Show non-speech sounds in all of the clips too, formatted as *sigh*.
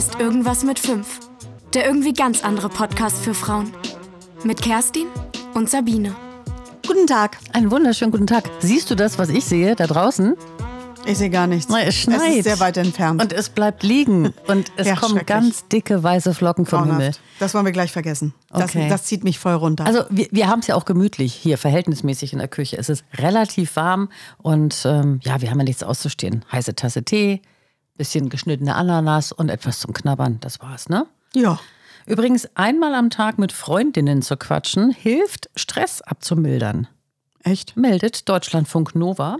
ist Irgendwas mit 5. Der irgendwie ganz andere Podcast für Frauen. Mit Kerstin und Sabine. Guten Tag. Einen wunderschönen guten Tag. Siehst du das, was ich sehe da draußen? Ich sehe gar nichts. Es schneit. Es ist sehr weit entfernt. Und es bleibt liegen. Und es *laughs* Ja, kommen ganz dicke weiße Flocken vom Grauenhaft. Himmel. Das wollen wir gleich vergessen. Das, Okay. das zieht mich voll runter. Also wir, wir haben es ja auch gemütlich hier, verhältnismäßig in der Küche. Es ist relativ warm und ähm, ja, wir haben ja nichts auszustehen. Heiße Tasse Tee, bisschen geschnittene Ananas und etwas zum Knabbern. Das war's, ne? ja. Übrigens, einmal am Tag mit Freundinnen zu quatschen, hilft, Stress abzumildern. Echt? meldet Deutschlandfunk Nova.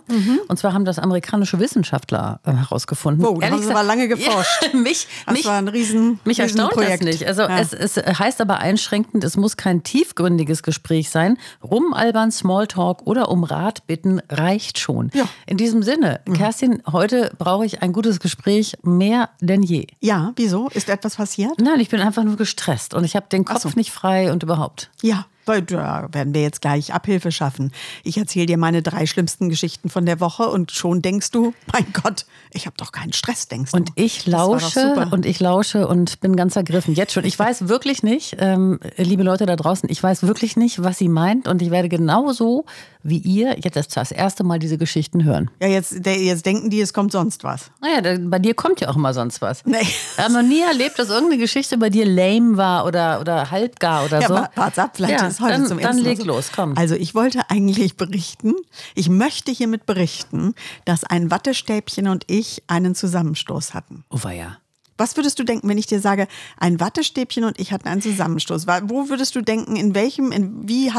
Und zwar haben das amerikanische Wissenschaftler äh, herausgefunden. Wow, da haben Ehrlich sie aber gesagt- lange geforscht. Ja, *laughs* mich, Das mich, war ein riesen, mich riesen erstaunt das Projekt. nicht. Also Ja. es, es heißt aber einschränkend, es muss kein tiefgründiges Gespräch sein. Rumalbern, Smalltalk oder um Rat bitten reicht schon. Ja. Mhm. In diesem Sinne, Kerstin, heute brauche ich ein gutes Gespräch mehr denn je. ja, wieso? Ist etwas passiert? Nein, ich bin einfach nur gestresst und ich habe den Kopf so. nicht frei und überhaupt. Ja, da werden wir jetzt gleich Abhilfe schaffen. Ich erzähle dir meine drei schlimmsten Geschichten von der Woche und schon denkst du, mein Gott, ich habe doch keinen Stress, denkst Und du. ich war doch lausche und ich lausche und bin ganz ergriffen. Jetzt schon. Ich weiß wirklich nicht, ähm, liebe Leute da draußen, ich weiß wirklich nicht, was sie meint. Und ich werde genauso wie ihr jetzt erst das erste Mal diese Geschichten hören. Ja, jetzt, jetzt denken die, es kommt sonst was. Naja, bei dir kommt ja auch immer sonst was. Nee. Wir haben noch nie erlebt, dass irgendeine Geschichte bei dir lame war oder, oder halbgar oder Ja, so. wa- wart's ab, vielleicht ja, ist heute dann, zum Dann ersten Mal leg so. los, komm. Also ich wollte eigentlich berichten, ich möchte hiermit berichten, dass ein Wattestäbchen und ich einen Zusammenstoß hatten. oh, ja. Was würdest du denken, wenn ich dir sage, ein Wattestäbchen und ich hatten einen Zusammenstoß? Wo würdest du denken, in welchem, in wie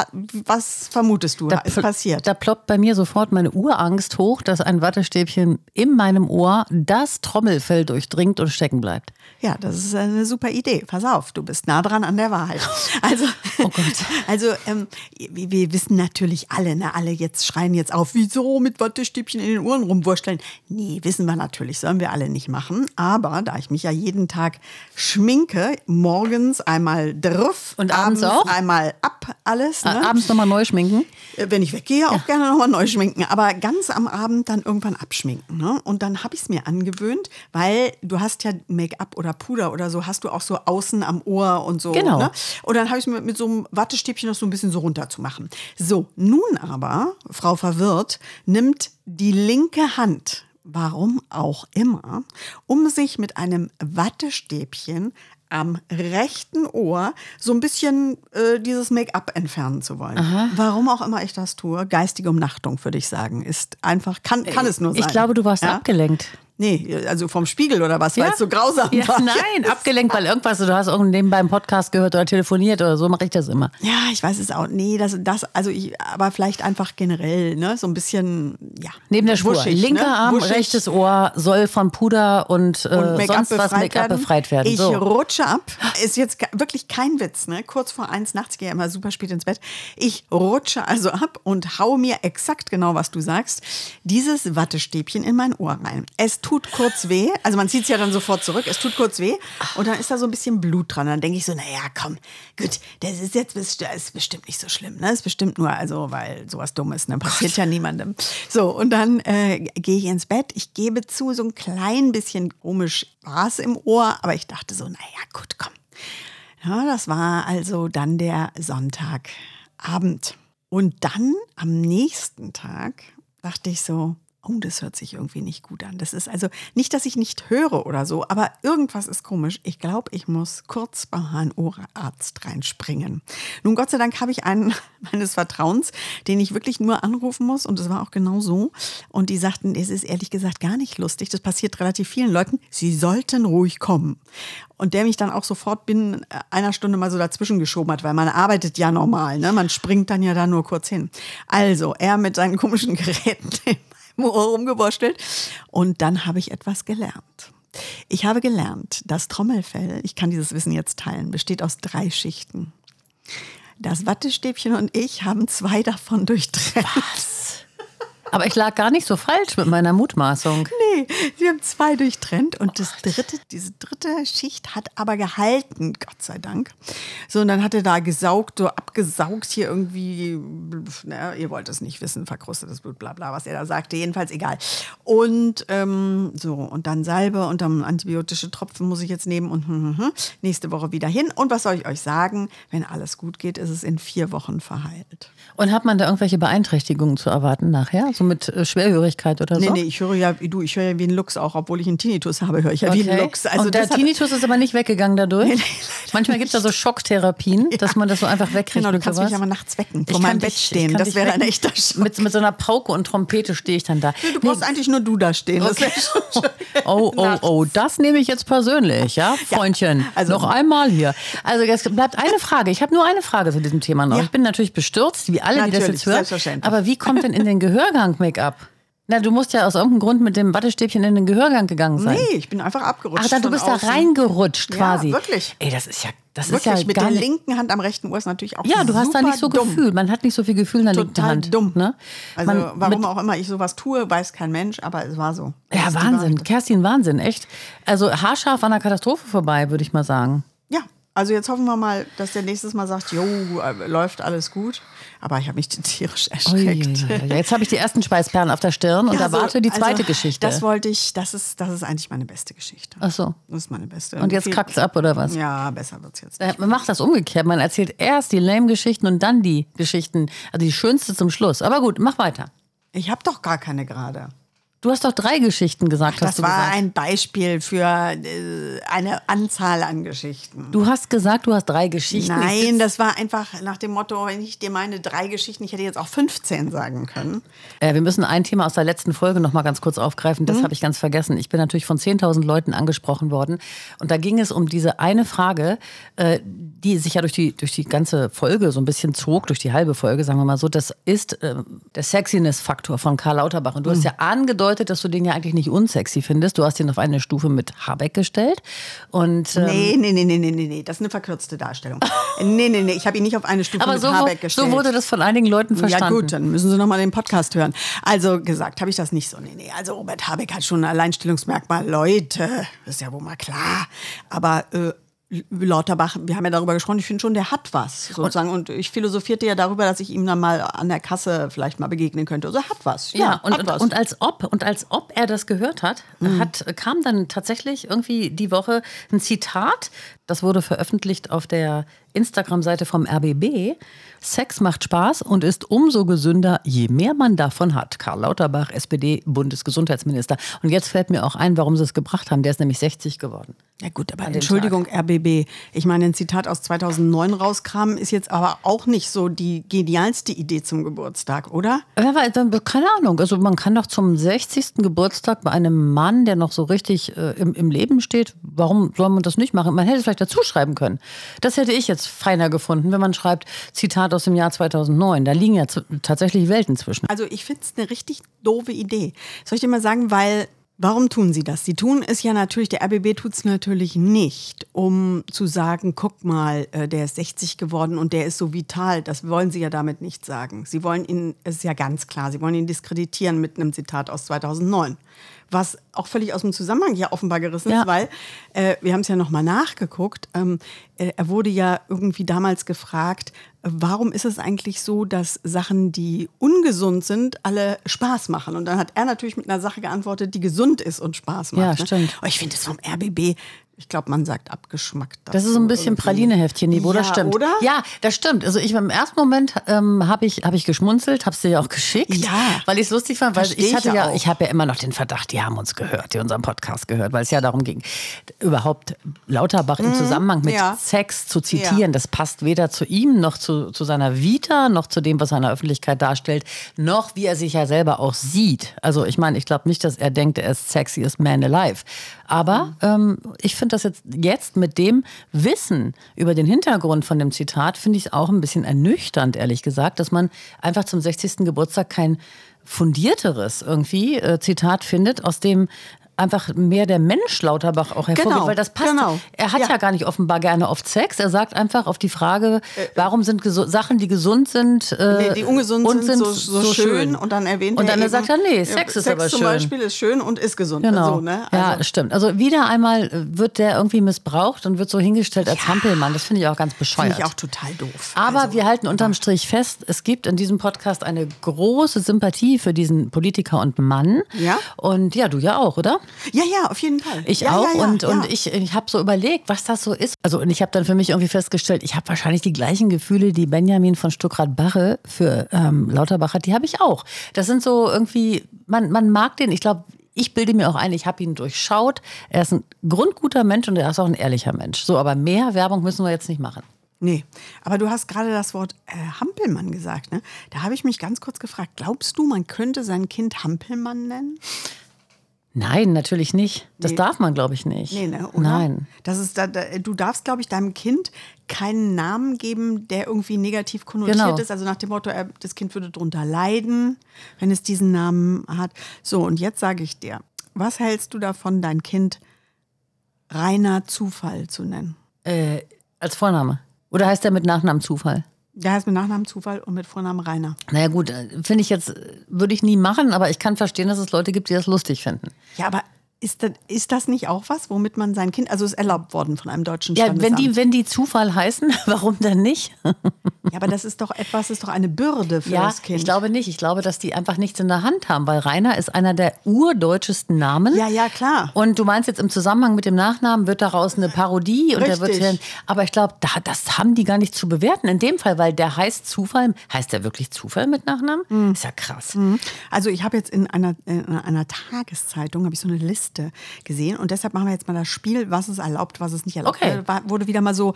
was vermutest du, ist pl- passiert? Da ploppt bei mir sofort meine Urangst hoch, dass ein Wattestäbchen in meinem Ohr das Trommelfell durchdringt und stecken bleibt. Ja, das ist eine super Idee. Pass auf, du bist nah dran an der Wahrheit. Also, *laughs* Oh Gott. *laughs* also ähm, wir, wir wissen natürlich alle, ne, alle jetzt schreien jetzt auf, wieso mit Wattestäbchen in den Ohren rumwursteln? Nee, wissen wir natürlich, sollen wir alle nicht machen. Aber da ich mich ja jeden Tag schminke, morgens einmal drauf, Und abends auch? einmal ab, alles. Ne? Abends nochmal neu schminken. Äh, Wenn ich weggehe, auch gerne nochmal neu schminken. Aber ganz am Abend dann irgendwann abschminken. Ne? Und dann habe ich es mir angewöhnt, weil du hast ja Make-up oder Puder oder so, hast du auch so außen am Ohr und so. Genau. Ne? Und dann habe ich es mir mit so einem Wattestäbchen noch so ein bisschen so runter zu machen. So, nun aber, Frau Verwirrt, nimmt die linke Hand, warum auch immer, um sich mit einem Wattestäbchen am rechten Ohr so ein bisschen äh, dieses Make-up entfernen zu wollen. Warum auch immer ich das tue, geistige Umnachtung, würde ich sagen, ist einfach, kann, kann es nur sein. Ich glaube, du warst ja? abgelenkt. Nee, also vom Spiegel oder was, weil es so grausam ja, war. Nein, *laughs* abgelenkt, weil irgendwas, du hast irgend nebenbei einen Podcast gehört oder telefoniert oder so, mache ich das immer. Ja, ich weiß es auch. Nee, das, das also ich, aber vielleicht einfach generell, ne, so ein bisschen, ja. Neben der Spur. wuschig, Linker ne? Arm, Wuschig rechtes Ohr soll von Puder und, äh, und sonst was Make-up befreit werden. Ich So. rutsche ab. Ist jetzt wirklich kein Witz, ne? Kurz vor eins nachts gehe ich immer super spät ins Bett. Ich rutsche also ab und haue mir exakt genau, was du sagst, dieses Wattestäbchen in mein Ohr rein. Es tut kurz weh. Also man zieht es ja dann sofort zurück. Es tut kurz weh. Und dann ist da so ein bisschen Blut dran. Dann denke ich so, naja, komm, gut, das ist jetzt das ist bestimmt nicht so schlimm. Ne? Das ist bestimmt nur, also, weil sowas Dummes, ne? Passiert ja niemandem. So, und dann äh, gehe ich ins Bett. Ich gebe zu, so ein klein bisschen komisch war es im Ohr, aber ich dachte so, naja, gut, komm. Ja, das war also dann der Sonntagabend. Und dann am nächsten Tag dachte ich so, oh, das hört sich irgendwie nicht gut an. Das ist also nicht, dass ich nicht höre oder so, aber irgendwas ist komisch. Ich glaube, ich muss kurz beim HNO-Arzt reinspringen. Nun, Gott sei Dank habe ich einen *laughs* meines Vertrauens, den ich wirklich nur anrufen muss und es war auch genau so. Und die sagten, es ist ehrlich gesagt gar nicht lustig. Das passiert relativ vielen Leuten. Sie sollten ruhig kommen. Und der mich dann auch sofort binnen einer Stunde mal so dazwischen geschoben hat, weil man arbeitet ja normal, ne? Man springt dann ja da nur kurz hin. Also, er mit seinen komischen Geräten *laughs* in meinem Ohr rumgewurschtelt. Und dann habe ich etwas gelernt. Ich habe gelernt, das Trommelfell, ich kann dieses Wissen jetzt teilen, besteht aus drei Schichten. Das Wattestäbchen und ich haben zwei davon durchtrennt. Aber ich lag gar nicht so falsch mit meiner Mutmaßung. Nee, sie haben zwei durchtrennt und das dritte, diese dritte Schicht hat aber gehalten, Gott sei Dank. So, und dann hat er da gesaugt, so abgesaugt hier irgendwie, na, ihr wollt es nicht wissen, verkrustetes Blut, bla bla, was er da sagte, jedenfalls egal. Und ähm, so, und dann Salbe und dann antibiotische Tropfen muss ich jetzt nehmen und hm, hm, hm, nächste Woche wieder hin. Und was soll ich euch sagen? Wenn alles gut geht, ist es in vier Wochen verheilt. Und hat man da irgendwelche Beeinträchtigungen zu erwarten nachher? So mit äh, Schwerhörigkeit oder so? Nee, nee, ich höre ja, wie du, ich höre ja wie ein Lux auch, obwohl ich einen Tinnitus habe, höre ich ja wie ein Lux. Also und der Tinnitus ist aber nicht weggegangen dadurch? Nee, nee, Manchmal gibt es da so Schocktherapien, *laughs* dass man das so einfach wegkriegt. Genau, du kannst mich aber nachts wecken, vor meinem Bett stehen. Das wäre ein echter Schock. Mit, mit so einer Pauke und Trompete stehe ich dann da. Du brauchst eigentlich nur du da stehen. *laughs* Schön. Oh, oh, oh, das nehme ich jetzt persönlich, ja, Freundchen. also- noch einmal hier. Also es bleibt eine Frage. Ich habe nur eine Frage zu diesem Thema noch. Ja. Ich bin natürlich bestürzt, wie alle, die das jetzt hören. Aber wie kommt denn in den Gehörgang Make-up? Na, du musst ja aus irgendeinem Grund mit dem Wattestäbchen in den Gehörgang gegangen sein. Nee, ich bin einfach abgerutscht. Ach, da, du bist da außen. reingerutscht Ja, quasi. wirklich. Ey, das ist ja, das Wirklich, ist ja mit der linken Hand am rechten Ohr ist natürlich auch Ja, du hast da nicht so dumm. Gefühl. Man hat nicht so viel Gefühl in der linken Total Hand. dumm. Ne? Also Man- warum auch immer ich sowas tue, weiß kein Mensch, aber es war so. Das Ja, Wahnsinn. Kerstin, Wahnsinn, echt. Also haarscharf an der Katastrophe vorbei, würde ich mal sagen. Ja, also jetzt hoffen wir mal, dass der nächstes Mal sagt, jo, äh, läuft alles gut. Aber ich habe mich tierisch erschreckt. Uiuiui. Jetzt habe ich die ersten Schweißperlen auf der Stirn und Ja, so, erwarte die zweite also, Geschichte. Das wollte ich, das ist, das ist eigentlich meine beste Geschichte. Ach so. Das ist meine beste. Und jetzt Viel- kackt's ab, oder was? Ja, besser wird's jetzt. Äh, Man macht das umgekehrt. Man erzählt erst die Lame-Geschichten und dann die Geschichten, also die schönste zum Schluss. Aber gut, mach weiter. Ich habe doch gar keine gerade. Du hast doch drei Geschichten gesagt, hast Das war gesagt. ein Beispiel für äh, eine Anzahl an Geschichten. Du hast gesagt, du hast drei Geschichten. Ich Nein, das war einfach nach dem Motto, wenn ich dir meine drei Geschichten, ich hätte jetzt auch 15 sagen können. Äh, wir müssen ein Thema aus der letzten Folge noch mal ganz kurz aufgreifen. Mhm. Das habe ich ganz vergessen. Ich bin natürlich von 10.000 Leuten angesprochen worden. Und da ging es um diese eine Frage, äh, die sich ja durch die, durch die ganze Folge so ein bisschen zog, durch die halbe Folge, sagen wir mal so. Das ist äh, der Sexiness-Faktor von Karl Lauterbach. Und du Mhm. hast ja angedeutet, dass du den ja eigentlich nicht unsexy findest. Du hast ihn auf eine Stufe mit Habeck gestellt. Und, ähm, Nee, nee, nee, nee, nee, nee, nee, das ist eine verkürzte Darstellung. *laughs* nee, nee, nee, ich habe ihn nicht auf eine Stufe aber mit so, Habeck gestellt. so wurde das von einigen Leuten verstanden. Ja gut, dann müssen Sie noch mal den Podcast hören. Also gesagt habe ich das nicht so. Nee, nee, also Robert Habeck hat schon ein Alleinstellungsmerkmal. Leute, das ist ja wohl mal klar. Aber äh, Lauterbach, wir haben ja darüber gesprochen, ich finde schon, der hat was sozusagen. Und, ich philosophierte ja darüber, dass ich ihm dann mal an der Kasse vielleicht mal begegnen könnte. Also er hat was. Ja, und, hat und, was. und als ob und als ob er das gehört hat, hat kam dann tatsächlich irgendwie die Woche ein Zitat. Das wurde veröffentlicht auf der Instagram-Seite vom RBB. Sex macht Spaß und ist umso gesünder, je mehr man davon hat. Karl Lauterbach, SPD-Bundesgesundheitsminister. Und jetzt fällt mir auch ein, warum sie es gebracht haben. Der ist nämlich 60 geworden. Ja gut, aber Entschuldigung, RBB. Ich meine, ein Zitat aus 2009 rauskramen ist jetzt aber auch nicht so die genialste Idee zum Geburtstag, oder? Ja, weil, keine Ahnung. Also man kann doch zum 60. Geburtstag bei einem Mann, der noch so richtig äh, im, im Leben steht, warum soll man das nicht machen? Man hätte vielleicht dazu schreiben können. Das hätte ich jetzt feiner gefunden, wenn man schreibt, Zitat aus dem Jahr 2009. Da liegen ja tatsächlich Welten zwischen. Also ich finde es eine richtig doofe Idee. Soll ich dir mal sagen, weil, warum tun sie das? Sie tun es ja natürlich, der RBB tut es natürlich nicht, um zu sagen, guck mal, äh, der ist 60 geworden und der ist so vital. Das wollen sie ja damit nicht sagen. Sie wollen ihn, es ist ja ganz klar, sie wollen ihn diskreditieren mit einem Zitat aus 2009. Was auch völlig aus dem Zusammenhang hier offenbar gerissen Ja. ist, weil äh, wir haben es ja nochmal nachgeguckt. Ähm, äh, er wurde ja irgendwie damals gefragt, warum ist es eigentlich so, dass Sachen, die ungesund sind, alle Spaß machen? Und dann hat er natürlich mit einer Sache geantwortet, die gesund ist und Spaß macht. Ja, ne? stimmt. Aber ich finde es vom RBB, ich glaube, man sagt abgeschmackt. Das ist so ein bisschen Pralineheftchen-Niveau, das Ja, stimmt. oder? Ja, das stimmt. Also ich im ersten Moment ähm, habe ich, hab ich geschmunzelt, habe es dir ja auch geschickt, Ja. weil ich es lustig fand, weil ich hatte ich ja auch. ich habe ja immer noch den Verdacht, die haben uns gehört, die unseren Podcast gehört, weil es ja darum ging, überhaupt Lauterbach im Zusammenhang mit Mhm. ja. Sex zu zitieren. Ja. Das passt weder zu ihm noch zu, zu seiner Vita, noch zu dem, was er in der Öffentlichkeit darstellt, noch wie er sich ja selber auch sieht. Also ich meine, ich glaube nicht, dass er denkt, er ist sexiest man alive. Aber Mhm. ähm, ich finde das jetzt, jetzt mit dem Wissen über den Hintergrund von dem Zitat, finde ich es auch ein bisschen ernüchternd, ehrlich gesagt, dass man einfach zum 60. Geburtstag kein fundierteres irgendwie äh, Zitat findet, aus dem einfach mehr der Mensch Lauterbach auch hervorgeht, Genau, weil das passt. genau. Er hat ja. Ja. gar nicht offenbar gerne oft Sex. Er sagt einfach auf die Frage, warum sind Sachen, die gesund sind, äh, Nee, die ungesund und sind, so, so, schön. Und dann erwähnt Und er dann eben, sagt er, nee, ja, Sex ist Sex aber zum schön. Beispiel ist schön und ist gesund. Genau. So, ne? Ja, also, stimmt. Also wieder einmal wird der irgendwie missbraucht und wird so hingestellt als Hampelmann. Das finde ich auch ganz bescheuert. Finde ich auch total doof. Aber also, wir halten unterm Strich fest, es gibt in diesem Podcast eine große Sympathie für diesen Politiker und Mann. Ja. Und ja, du ja auch, oder? Ja, ja, auf jeden Fall. Ich ja, auch. Ja, ja, und und ich, ich habe so überlegt, was das so ist. Also, und ich habe dann für mich irgendwie festgestellt, ich habe wahrscheinlich die gleichen Gefühle, die Benjamin von Stuckrad-Barre für ähm, Lauterbach hat, die habe ich auch. Das sind so irgendwie, man, man mag den, ich glaube, ich bilde mir auch ein, ich habe ihn durchschaut. Er ist ein grundguter Mensch und er ist auch ein ehrlicher Mensch. So, aber mehr Werbung müssen wir jetzt nicht machen. Nee, aber du hast gerade das Wort äh, Hampelmann gesagt. Ne? Da habe ich mich ganz kurz gefragt, glaubst du, man könnte sein Kind Hampelmann nennen? Nein, natürlich nicht. Das Nee. darf man, glaube ich, nicht. Nee, ne? Oder? Nein. Das ist da, da, du darfst, glaube ich, deinem Kind keinen Namen geben, der irgendwie negativ konnotiert Genau. ist. Also nach dem Motto, er, das Kind würde drunter leiden, wenn es diesen Namen hat. So, und jetzt sage ich dir, was hältst du davon, dein Kind reiner Zufall zu nennen? Äh, als Vorname. Oder heißt er mit Nachnamen Zufall? Der heißt mit Nachnamen Zufall und mit Vornamen Rainer. Naja gut, äh, finde ich jetzt, äh, würde ich nie machen, aber ich kann verstehen, dass es Leute gibt, die das lustig finden. Ja, aber ist das, ist das nicht auch was, womit man sein Kind, also ist erlaubt worden von einem deutschen Ja, Standesamt? wenn die, wenn die Zufall heißen, *laughs* warum denn nicht? ja, aber das ist doch etwas, ist doch eine Bürde für ja, das Kind. ich glaube nicht. Ich glaube, dass die einfach nichts in der Hand haben, weil Rainer ist einer der urdeutschesten Namen. Ja, ja, klar. Und du meinst jetzt im Zusammenhang mit dem Nachnamen wird daraus eine Parodie und der wird dann, aber ich glaube, da, das haben die gar nicht zu bewerten in dem Fall, weil der heißt Zufall. Heißt der wirklich Zufall mit Nachnamen? Mhm. Ist ja krass. Also ich habe jetzt in einer, in einer Tageszeitung habe ich so eine Liste gesehen und deshalb machen wir jetzt mal das Spiel, was ist erlaubt, was ist nicht erlaubt. Okay. Da war- wurde wieder mal so,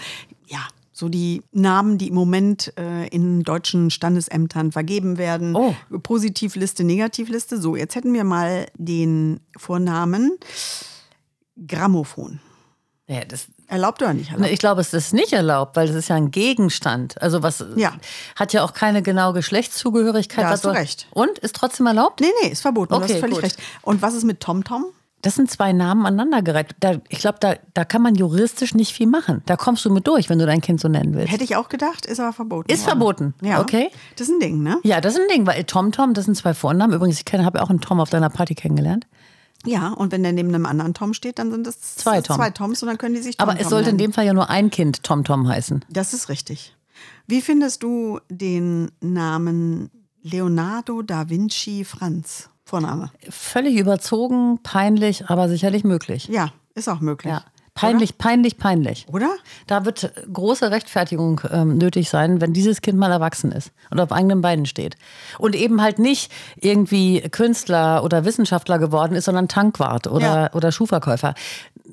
ja, so die Namen, die im Moment äh, in deutschen Standesämtern vergeben werden. Oh. Positivliste, Negativliste. So, jetzt hätten wir mal den Vornamen Grammophon. Ja, das, Erlaubt oder nicht erlaubt? ich glaube, es ist nicht erlaubt, weil es ist ja ein Gegenstand. Also was Ja. hat ja auch keine genaue Geschlechtszugehörigkeit. Da hast du recht. Und ist trotzdem erlaubt? Nee, nee, ist verboten. du Okay, hast völlig gut. recht. Und was ist mit TomTom? Das sind zwei Namen aneinandergereiht. Da, ich glaube, da, da kann man juristisch nicht viel machen. Da kommst du mit durch, wenn du dein Kind so nennen willst. Hätte ich auch gedacht, ist aber verboten. Ist worden. verboten. Ja. Okay. Das ist ein Ding, ne? Ja, das ist ein Ding, weil TomTom, das sind zwei Vornamen. Übrigens, ich habe auch einen Tom auf deiner Party kennengelernt. Ja, und wenn der neben einem anderen Tom steht, dann sind es Zwei Tom. zwei Toms und dann können die sich Tom Aber es sollte in dem Fall ja nur ein Kind TomTom heißen. Das ist richtig. Wie findest du den Namen Leonardo da Vinci Franz? Vorname. Völlig überzogen, peinlich, aber sicherlich möglich. Ja, ist auch möglich. Ja. Peinlich, peinlich, peinlich. Oder? Da wird große Rechtfertigung ähm, nötig sein, wenn dieses Kind mal erwachsen ist und auf eigenen Beinen steht. Und eben halt nicht irgendwie Künstler oder Wissenschaftler geworden ist, sondern Tankwart oder, Ja. oder Schuhverkäufer.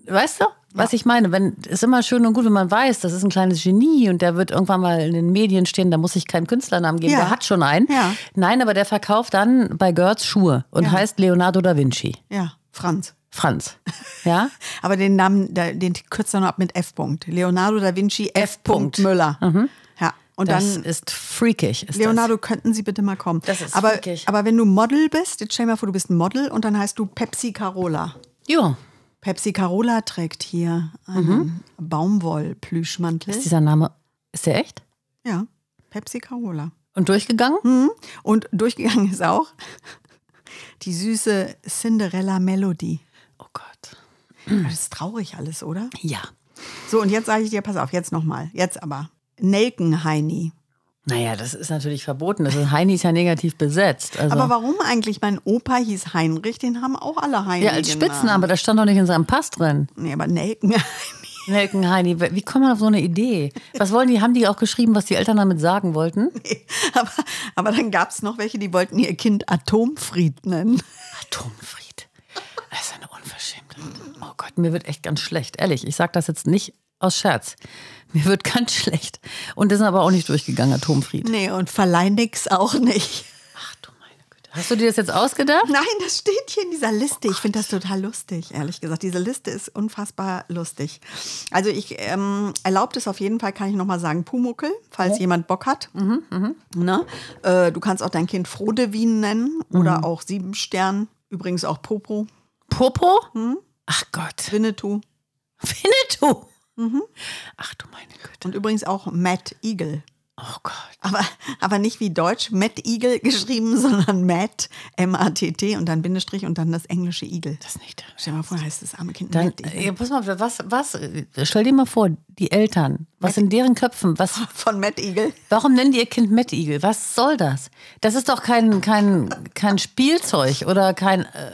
Weißt du, was ich meine? Wenn, ist immer schön und gut, wenn man weiß, das ist ein kleines Genie und der wird irgendwann mal in den Medien stehen, da muss ich keinen Künstlernamen geben, Ja. der hat schon einen. Ja. Nein, aber der verkauft dann bei Görz Schuhe und Ja. heißt Leonardo da Vinci. Ja, Franz. Franz. *laughs* Ja? Aber den Namen, den kürzt er noch ab mit F. -Punkt. Leonardo da Vinci F. Punkt. Müller. Ja, und Das dann ist freakig. Ist Leonardo, könnten Sie bitte mal kommen? Das ist aber, freakig. aber wenn du Model bist, jetzt stell dir mal vor, du bist ein Model und dann heißt du Pepsi Carola. Das. Ja. Pepsi Carola trägt hier einen Baumwoll-Plüschmantel. Ist dieser Name, ist der echt? Ja, Pepsi Carola. Und durchgegangen? Mhm. Und durchgegangen ist auch die süße Cinderella Melody. Oh Gott. Das ist traurig alles, oder? Ja. So, und jetzt sage ich dir, pass auf, jetzt nochmal. Jetzt aber. Nelkenheini. Naja, das ist natürlich verboten. Das ist, Heini ist ja negativ besetzt. Also, Aber warum eigentlich? Mein Opa hieß Heinrich, den haben auch alle Heini. ja, als. Spitzname, das stand doch nicht in seinem Pass drin. Nee, aber Nelkenheini. Nelken Heini, wie kommt man auf so eine Idee? Was wollen die? Haben die auch geschrieben, was die Eltern damit sagen wollten? *laughs* aber, aber dann gab es noch welche, die wollten ihr Kind Atomfried nennen. Atomfried. Das ist eine Unverschämtheit. Oh Gott, mir wird echt ganz schlecht. Ehrlich, ich sage das jetzt nicht aus Scherz. Mir wird ganz schlecht. Und das ist aber auch nicht durchgegangen, Atomfried. Nee, und Verleinix auch nicht. Ach du meine Güte. Hast du dir das jetzt ausgedacht? Nein, das steht hier in dieser Liste. Ich finde das total lustig, ehrlich gesagt. Diese Liste ist unfassbar lustig. Also ich ähm, erlaubt es auf jeden Fall, kann ich nochmal sagen, Pumuckel, falls jemand Bock hat. Ne? Äh, du kannst auch dein Kind Frodewin nennen oder auch Siebenstern, übrigens auch Popo. Popo? Ach Gott. Winnetou. Winnetou. Ach du meine Güte. Und übrigens auch Matt Eagle. Oh Gott. Aber, aber nicht wie Deutsch, Matt Eagle geschrieben, *laughs* sondern Matt, M-A-T-T und dann Bindestrich und dann das englische Eagle. Das ist nicht Stell dir mal vor, heißt das arme Kind Dann, Matt Eagle. äh, pass mal, was, was, stell dir mal vor, die Eltern, was in deren Köpfen, was, *laughs* Von Matt Eagle. warum nennen die ihr Kind Mad Eagle? Was soll das? Das ist doch kein, kein, kein Spielzeug oder kein, äh,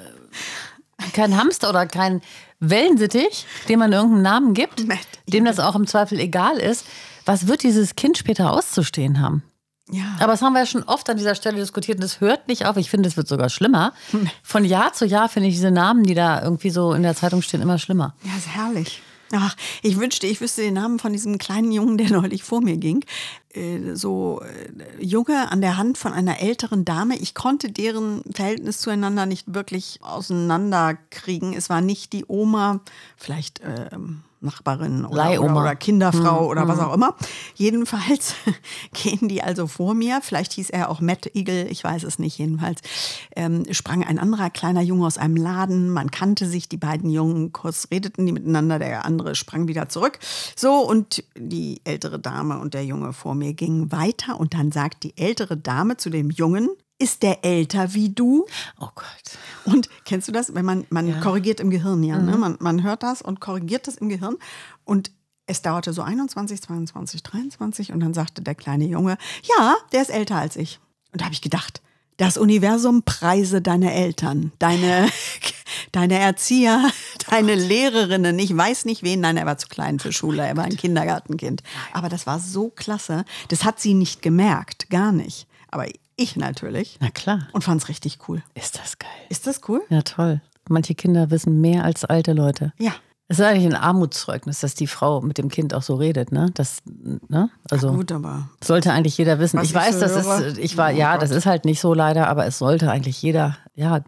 kein Hamster oder kein Wellensittich, dem man irgendeinen Namen gibt, dem das auch im Zweifel egal ist. Was wird dieses Kind später auszustehen haben? Ja. Aber das haben wir ja schon oft an dieser Stelle diskutiert und es hört nicht auf. Ich finde, es wird sogar schlimmer. Von Jahr zu Jahr finde ich diese Namen, die da irgendwie so in der Zeitung stehen, immer schlimmer. Ja, ist herrlich. Ach, ich wünschte, ich wüsste den Namen von diesem kleinen Jungen, der neulich vor mir ging. Äh, so äh, Junge an der Hand von einer älteren Dame. Ich konnte deren Verhältnis zueinander nicht wirklich auseinanderkriegen. Es war nicht die Oma, vielleicht ähm, Nachbarin oder, oder, oder Kinderfrau oder was auch immer. Jedenfalls *laughs* gehen die also vor mir. Vielleicht hieß er auch Matt Eagle, ich weiß es nicht. Jedenfalls ähm, sprang ein anderer kleiner Junge aus einem Laden. Man kannte sich, die beiden Jungen, kurz redeten die miteinander. Der andere sprang wieder zurück. So, und die ältere Dame und der Junge vor mir gingen weiter. Und dann sagt die ältere Dame zu dem Jungen, ist der älter wie du? Oh Gott. Und kennst du das, wenn man, man korrigiert im Gehirn, ja, ne? man, man hört das und korrigiert das im Gehirn und es dauerte so 21, 22, 23 und dann sagte der kleine Junge, ja, der ist älter als ich. Und da habe ich gedacht, das Universum preise deine Eltern, deine, *laughs* deine Erzieher, *laughs* deine Lehrerinnen. Ich weiß nicht wen, nein, er war zu klein für Schule, er war ein Kindergartenkind. Aber das war so klasse, das hat sie nicht gemerkt, gar nicht. Aber ich natürlich Na klar. und fand es richtig cool. Ist das geil. Ist das cool? Ja, toll. Manche Kinder wissen mehr als alte Leute. Ja. Es ist eigentlich ein Armutszeugnis, dass die Frau mit dem Kind auch so redet, ne? Das, ne? Also Gut, aber sollte eigentlich jeder wissen. Ich weiß, so das höre, ist, ich war, oh ja, Gott. das ist halt nicht so leider, aber es sollte eigentlich jeder, ja,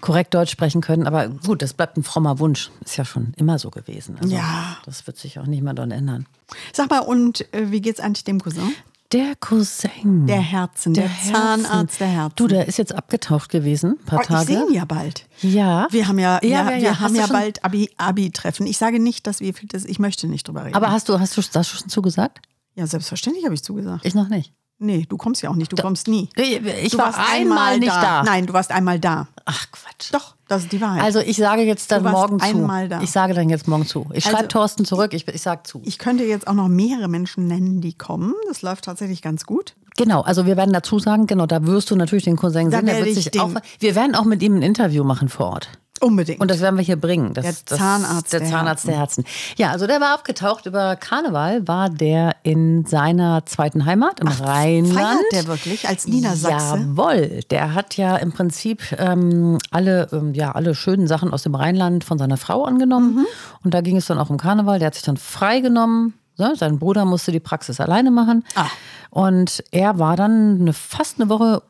korrekt Deutsch sprechen können. Aber gut, das bleibt ein frommer Wunsch. Ist ja schon immer so gewesen. Also, Ja. Das wird sich auch nicht mehr dann ändern. sag mal, und äh, wie geht's eigentlich dem Cousin? Der Cousin. Der Herzen, der, Zahnarzt der Herzen. Du, der ist jetzt abgetaucht gewesen, ein paar Oh, Tage. sehe ihn ja bald. Ja. Wir haben ja, Ja, ja, ja, wir ja. Haben ja bald Abi- Abi-Treffen. ich sage nicht, dass wir viel das, ich möchte nicht drüber reden. Aber hast du, hast du das schon zugesagt? ja, selbstverständlich habe ich zugesagt. Ich noch nicht. Nee, du kommst ja auch nicht, du kommst nie. Ich, ich du war warst einmal nicht da. Nein, du warst einmal da. Ach Quatsch. Doch, das ist die Wahrheit. Also ich sage jetzt dann morgen zu. da. Ich sage dann jetzt morgen zu. Ich Also- schreibe Thorsten zurück, ich, ich sage zu. ich könnte jetzt auch noch mehrere Menschen nennen, die kommen. Das läuft tatsächlich ganz gut. Genau, also wir werden dazu sagen, genau, da wirst du natürlich den Cousin sehen. Der wird ich sich auch, wir werden auch mit ihm ein Interview machen vor Ort. Unbedingt. Und das werden wir hier bringen. Das, Der das, Zahnarzt der der Zahnarzt der Herzen. Ja, also der war abgetaucht über Karneval, war der in seiner zweiten Heimat im Rheinland. feiert der wirklich als Niedersachse? Jawohl, der hat ja im Prinzip ähm, alle, ähm, ja, alle schönen Sachen aus dem Rheinland von seiner Frau angenommen. Mhm. Und da ging es dann auch um Karneval. Der hat sich dann freigenommen. Sein Bruder musste die Praxis alleine machen. Ah. Und er war dann eine, fast eine Woche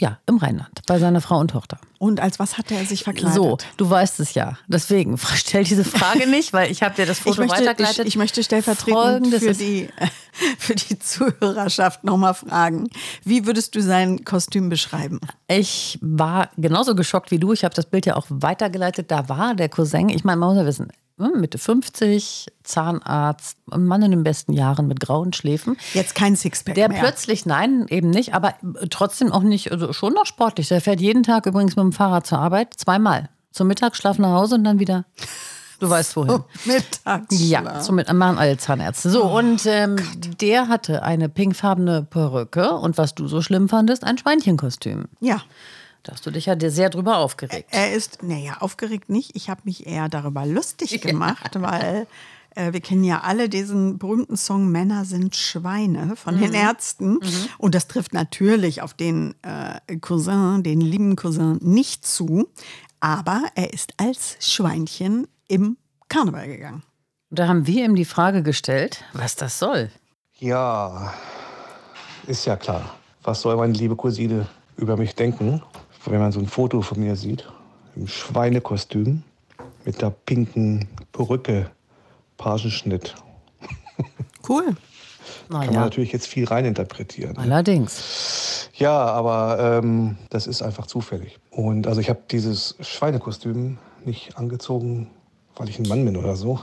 ja, im Rheinland bei seiner Frau und Tochter. Und als was hat er sich verkleidet? So, du weißt es ja. Deswegen *laughs* stell diese Frage nicht, weil ich habe dir das Ich Foto möchte, ich, weitergeleitet. ich möchte stellvertretend Folgendes für die, *laughs* für die Zuhörerschaft nochmal fragen. Wie würdest du sein Kostüm beschreiben? Ich war genauso geschockt wie du. Ich habe das Bild ja auch weitergeleitet. Da war der Cousin, ich meine, man muss ja wissen, Mitte 50, Zahnarzt, ein Mann in den besten Jahren mit grauen Schläfen. Jetzt kein Sixpack Der mehr. plötzlich, nein, eben nicht, aber trotzdem auch nicht, also schon noch sportlich. Der fährt jeden Tag übrigens mit dem Fahrrad zur Arbeit, zweimal. Zum Mittagsschlaf nach Hause und dann wieder. Du *laughs* weißt wohin. Oh, Mittags. Ja, somit machen alle Zahnärzte. So, und ähm, der hatte eine pinkfarbene Perücke und was du so schlimm fandest, ein Schweinchenkostüm. Ja. Da hast du dich ja sehr drüber aufgeregt. Er ist, naja, aufgeregt nicht. Ich habe mich eher darüber lustig *laughs* gemacht, weil äh, wir kennen ja alle diesen berühmten Song Männer sind Schweine von Mhm. den Ärzten. Und das trifft natürlich auf den äh, Cousin, den lieben Cousin, nicht zu. Aber er ist als Schweinchen im Karneval gegangen. Und da haben wir ihm die Frage gestellt, was das soll. Ja, ist ja klar. Was soll meine liebe Cousine über mich denken, wenn man so ein Foto von mir sieht? Im Schweinekostüm, mit der pinken Perücke, Pagenschnitt. *laughs* Cool. Kann man Naja, natürlich jetzt viel reininterpretieren. allerdings. Ja, aber ähm, das ist einfach zufällig. Und also ich habe dieses Schweinekostüm nicht angezogen, weil ich ein Mann bin oder so,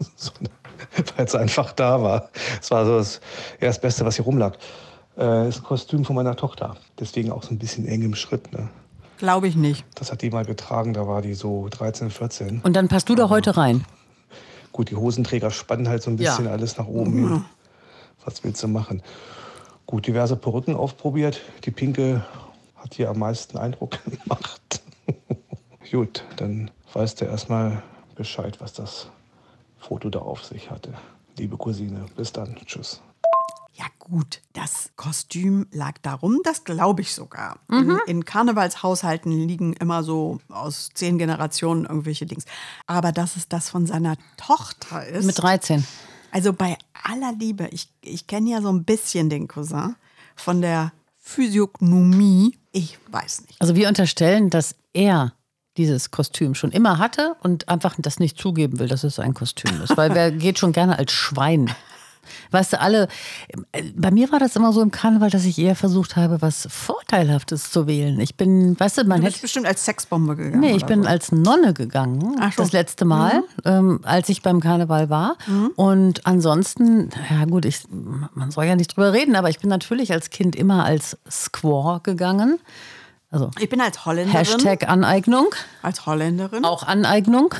*laughs* *laughs* weil es einfach da war. Es war so das, ja, das Beste, was hier rumlag. Äh, ist ein Kostüm von meiner Tochter. Deswegen auch so ein bisschen eng im Schritt. Ne? Glaube ich nicht. Das hat die mal getragen, da war die so 13, 14. Und dann passt du da heute rein. Gut, die Hosenträger spannen halt so ein bisschen Ja. alles nach oben hin. Was willst du machen? Gut, diverse Perücken aufprobiert. Die pinke hat hier am meisten Eindruck *laughs* gemacht. *laughs* Gut, dann weißt du erstmal Bescheid, was das Foto da auf sich hatte. Liebe Cousine, bis dann. Tschüss. Ja gut, das Kostüm lag darum, das glaube ich sogar. In, in Karnevalshaushalten liegen immer so aus zehn Generationen irgendwelche Dings. Aber dass es das von seiner Tochter ist. Mit 13. Also bei aller Liebe, ich, ich kenne ja so ein bisschen den Cousin von der Physiognomie. Ich weiß nicht. Also wir unterstellen, dass er dieses Kostüm schon immer hatte und einfach das nicht zugeben will, dass es ein Kostüm ist. Weil *laughs* wer geht schon gerne als Schwein? Weißt du, alle, äh, bei mir war das immer so im Karneval, dass ich eher versucht habe, was Vorteilhaftes zu wählen. Ich bin, weißt du, man Du hätte. bist bestimmt als Sexbombe gegangen. Nee, ich bin so. als Nonne gegangen, Ach das letzte Mal, ähm, als ich beim Karneval war. Und ansonsten, ja gut, ich, man soll ja nicht drüber reden, aber ich bin natürlich als Kind immer als Squaw gegangen. Also Ich bin als Holländerin. Hashtag Aneignung, Als Holländerin. auch Aneignung.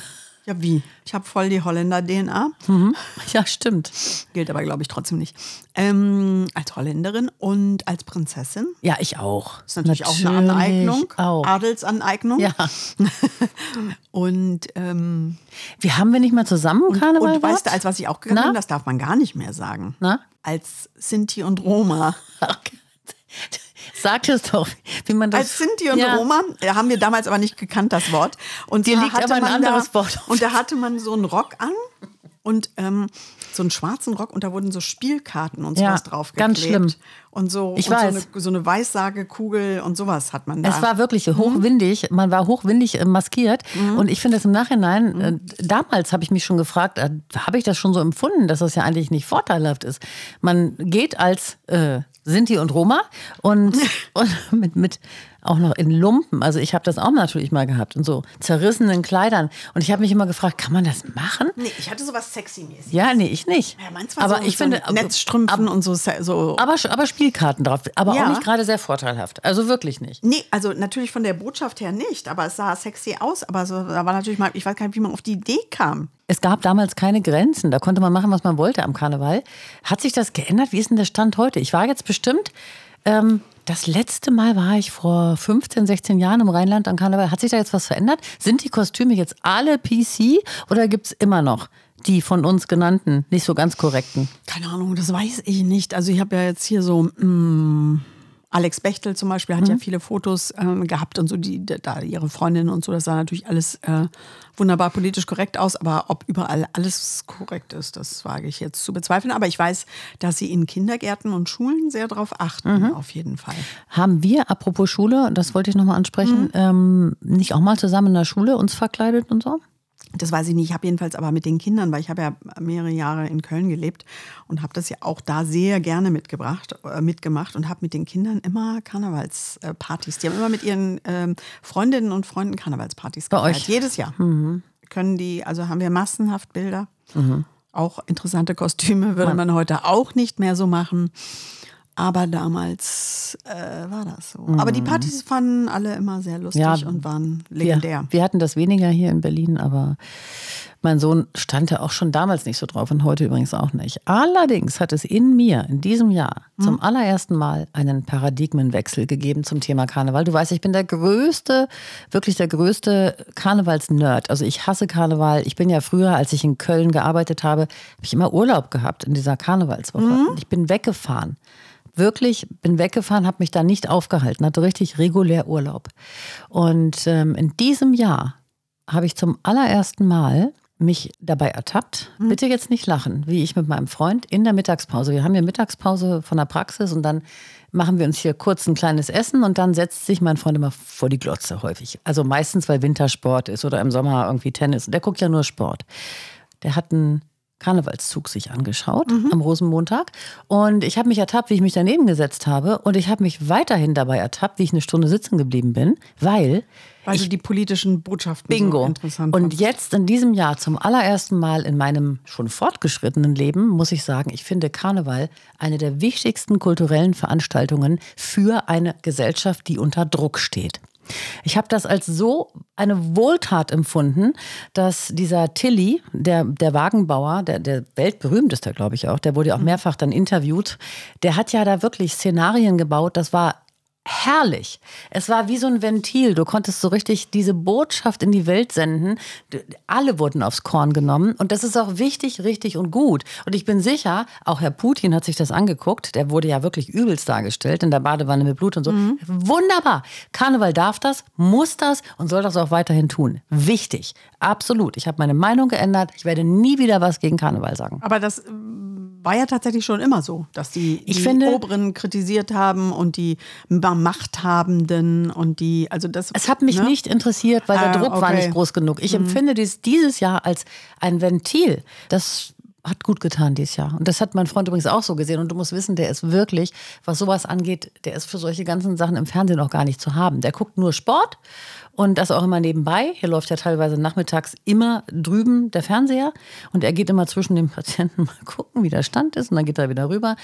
Ja, wie? Ich habe voll die Holländer-DNA. *laughs* Ja, stimmt. Gilt aber, glaube ich, trotzdem nicht. Ähm, als Holländerin und als Prinzessin. Ja, ich auch. Das ist natürlich, auch eine Aneignung. Auch. Adelsaneignung. Ja. *laughs* Und, ähm, Wie haben wir nicht mal zusammen Karneval und weißt du, als was ich auch gegangen Na? bin, das darf man gar nicht mehr sagen. Na? Als Sinti und Roma. *laughs* Sag es doch, wie man das. Als Sinti und Ja. Roma äh, haben wir damals aber nicht gekannt, das Wort. Und Dir liegt aber ein anderes da, Wort auf Und da hatte man so einen Rock an und ähm, so einen schwarzen Rock und da wurden so Spielkarten und Ja, sowas drauf ganz schlimm. Und so, Ich und weiß. so eine, so eine Weissagekugel und sowas hat man da. Es war wirklich hochwindig, man war hochwindig äh, maskiert. Und ich finde es im Nachhinein, äh, damals habe ich mich schon gefragt, habe ich das schon so empfunden, dass das ja eigentlich nicht vorteilhaft ist. Man geht als äh, Sinti und Roma und, *laughs* und mit, mit auch noch in Lumpen. Also ich habe das auch natürlich mal gehabt und so zerrissenen Kleidern. Und ich habe mich immer gefragt, kann man das machen? nee, ich hatte sowas sexy-mäßig. Ja, nee, ich nicht. Ja, meins war aber so, ich so finde, Netzstrümpfen und so. so aber, aber Spielkarten drauf. Aber Ja. auch nicht gerade sehr vorteilhaft. Also wirklich nicht. Nee, also natürlich von der Botschaft her nicht, aber es sah sexy aus. Aber so, da war natürlich mal, ich weiß gar nicht, wie man auf die Idee kam. Es gab damals keine Grenzen. Da konnte man machen, was man wollte am Karneval. Hat sich das geändert? Wie ist denn der Stand heute? Ich war jetzt bestimmt, ähm, das letzte Mal war ich vor 15, 16 Jahren im Rheinland am Karneval. Hat sich da jetzt was verändert? Sind die Kostüme jetzt alle PC oder gibt es immer noch die von uns genannten, nicht so ganz korrekten? Keine Ahnung, das weiß ich nicht. Also ich habe ja jetzt hier so mm, Alex Bechtel zum Beispiel hat Mhm. ja viele Fotos ähm, gehabt und so die da ihre Freundin und so. Das sah natürlich alles äh, wunderbar politisch korrekt aus, aber ob überall alles korrekt ist, das wage ich jetzt zu bezweifeln. Aber ich weiß, dass sie in Kindergärten und Schulen sehr darauf achten, Mhm. auf jeden Fall. Haben wir, apropos Schule, das wollte ich nochmal ansprechen, ähm, nicht auch mal zusammen in der Schule uns verkleidet und so? Das weiß ich nicht. Ich habe jedenfalls aber mit den Kindern, weil ich habe ja mehrere Jahre in Köln gelebt und habe das ja auch da sehr gerne mitgebracht, äh, mitgemacht und habe mit den Kindern immer Karnevalspartys. Die haben immer mit ihren ähm, Freundinnen und Freunden Karnevalspartys Bei gefeiert. euch? Jedes Jahr. Können die, also haben wir massenhaft Bilder. Auch interessante Kostüme würde man heute auch nicht mehr so machen. Aber damals äh, war das so. Aber die Partys fanden alle immer sehr lustig Ja, und waren legendär. Wir, wir hatten das weniger hier in Berlin, aber mein Sohn stand ja auch schon damals nicht so drauf und heute übrigens auch nicht. Allerdings hat es in mir in diesem Jahr zum allerersten Mal einen Paradigmenwechsel gegeben zum Thema Karneval. Du weißt, ich bin der größte, wirklich der größte Karnevalsnerd. Also ich hasse Karneval. Ich bin ja früher, als ich in Köln gearbeitet habe, habe ich immer Urlaub gehabt in dieser Karnevalswoche. Und Ich bin weggefahren wirklich bin weggefahren, habe mich da nicht aufgehalten, hatte richtig regulär Urlaub. Und ähm, in diesem Jahr habe ich zum allerersten Mal mich dabei ertappt, bitte jetzt nicht lachen, wie ich mit meinem Freund in der Mittagspause. Wir haben hier Mittagspause von der Praxis und dann machen wir uns hier kurz ein kleines Essen und dann setzt sich mein Freund immer vor die Glotze häufig. Also meistens, weil Wintersport ist oder im Sommer irgendwie Tennis. Der guckt ja nur Sport. Der hat ein Karnevalszug sich angeschaut am Rosenmontag. Und ich habe mich ertappt, wie ich mich daneben gesetzt habe. Und ich habe mich weiterhin dabei ertappt, wie ich eine Stunde sitzen geblieben bin, weil Weil du die politischen Botschaften Bingo. so interessant Und fandst. jetzt in diesem Jahr zum allerersten Mal in meinem schon fortgeschrittenen Leben muss ich sagen, ich finde Karneval eine der wichtigsten kulturellen Veranstaltungen für eine Gesellschaft, die unter Druck steht. Ich habe das als so eine Wohltat empfunden, dass dieser Tilly, der, der Wagenbauer, der, der weltberühmteste, glaube ich auch, der wurde ja auch mehrfach dann interviewt, der hat ja da wirklich Szenarien gebaut, das war herrlich. Es war wie so ein Ventil. Du konntest so richtig diese Botschaft in die Welt senden. Alle wurden aufs Korn genommen. Und das ist auch wichtig, richtig und gut. Und ich bin sicher, auch Herr Putin hat sich das angeguckt. Der wurde ja wirklich übelst dargestellt in der Badewanne mit Blut und so. Wunderbar. Karneval darf das, muss das und soll das auch weiterhin tun. Wichtig. Absolut. Ich habe meine Meinung geändert. Ich werde nie wieder was gegen Karneval sagen. Aber das ähm, war ja tatsächlich schon immer so, dass die, die finde- Oberen kritisiert haben und die Machthabenden und die, also das. Es hat mich ne? nicht interessiert, weil der Ah, Druck war okay. Mhm. nicht groß genug. Ich empfinde dies dieses Jahr als ein Ventil. Das hat gut getan dieses Jahr. Und das hat mein Freund übrigens auch so gesehen. Und du musst wissen, der ist wirklich, was sowas angeht, der ist für solche ganzen Sachen im Fernsehen auch gar nicht zu haben. Der guckt nur Sport und das auch immer nebenbei. Hier läuft ja teilweise nachmittags immer drüben der Fernseher und er geht immer zwischen den Patienten *laughs* mal gucken, wie der Stand ist und dann geht er wieder rüber,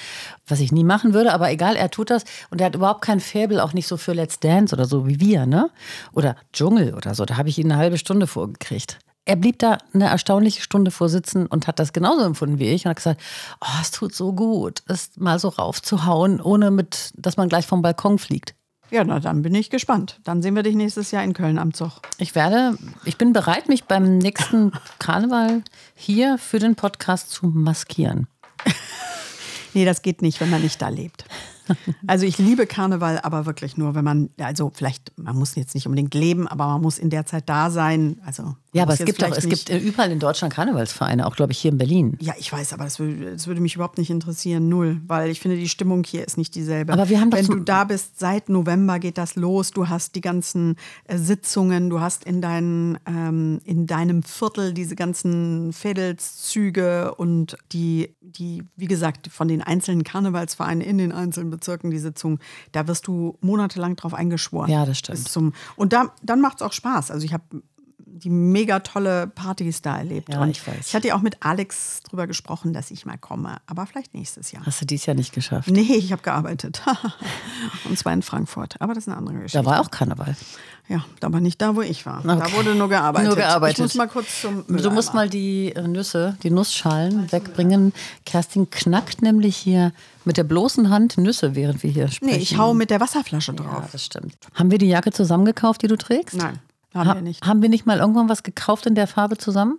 was ich nie machen würde, aber egal, er tut das und er hat überhaupt kein Faible, auch nicht so für Let's Dance oder so wie wir, ne? Oder Dschungel oder so, da habe ich ihn eine halbe Stunde vorgekriegt. Er blieb da eine erstaunliche Stunde vor sitzen und hat das genauso empfunden wie ich und hat gesagt, oh, es tut so gut, es mal so raufzuhauen, ohne mit, dass man gleich vom Balkon fliegt. Ja, na dann bin ich gespannt. Dann sehen wir dich nächstes Jahr in Köln am Zug. Ich werde, ich bin bereit, mich beim nächsten *laughs* Karneval hier für den Podcast zu maskieren. Nee, das geht nicht, wenn man nicht da lebt. *laughs* Also ich liebe Karneval, aber wirklich nur, wenn man, also vielleicht, man muss jetzt nicht unbedingt leben, aber man muss in der Zeit da sein. Also Ja, aber es gibt vielleicht es gibt überall in Deutschland Karnevalsvereine, auch glaube ich hier in Berlin. Ja, ich weiß, aber das würde, das würde mich überhaupt nicht interessieren, null, weil ich finde, die Stimmung hier ist nicht dieselbe. Aber wir haben doch Wenn so- du da bist, seit November geht das los, du hast die ganzen äh, Sitzungen, du hast in, deinen, ähm, in deinem Viertel diese ganzen Fädelszüge und die, die, wie gesagt, von den einzelnen Karnevalsvereinen in den einzelnen Bezirken die Sitzung, da wirst du monatelang drauf eingeschworen. Ja, das stimmt. Zum, und da, dann macht es auch Spaß. Also ich habe die mega tolle Partys da erlebt. Ja, und ich weiß. Ich hatte ja auch mit Alex drüber gesprochen, dass ich mal komme, aber vielleicht nächstes Jahr. Hast du dies Jahr nicht geschafft? Nee, ich habe gearbeitet. *laughs* und zwar in Frankfurt. Aber das ist eine andere Geschichte. Da war auch Karneval. ja, aber nicht da, wo ich war. Da Okay. wurde nur gearbeitet. Nur gearbeitet. Ich muss mal kurz zum Du musst mal die äh, Nüsse, die Nussschalen wegbringen. Kerstin knackt nämlich hier mit der bloßen Hand Nüsse, während wir hier sprechen. Nee, ich hau mit der Wasserflasche Ja, drauf. das stimmt. Haben wir die Jacke zusammen gekauft, die du trägst? Nein, haben Ha wir nicht. Haben wir nicht mal irgendwann was gekauft in der Farbe zusammen?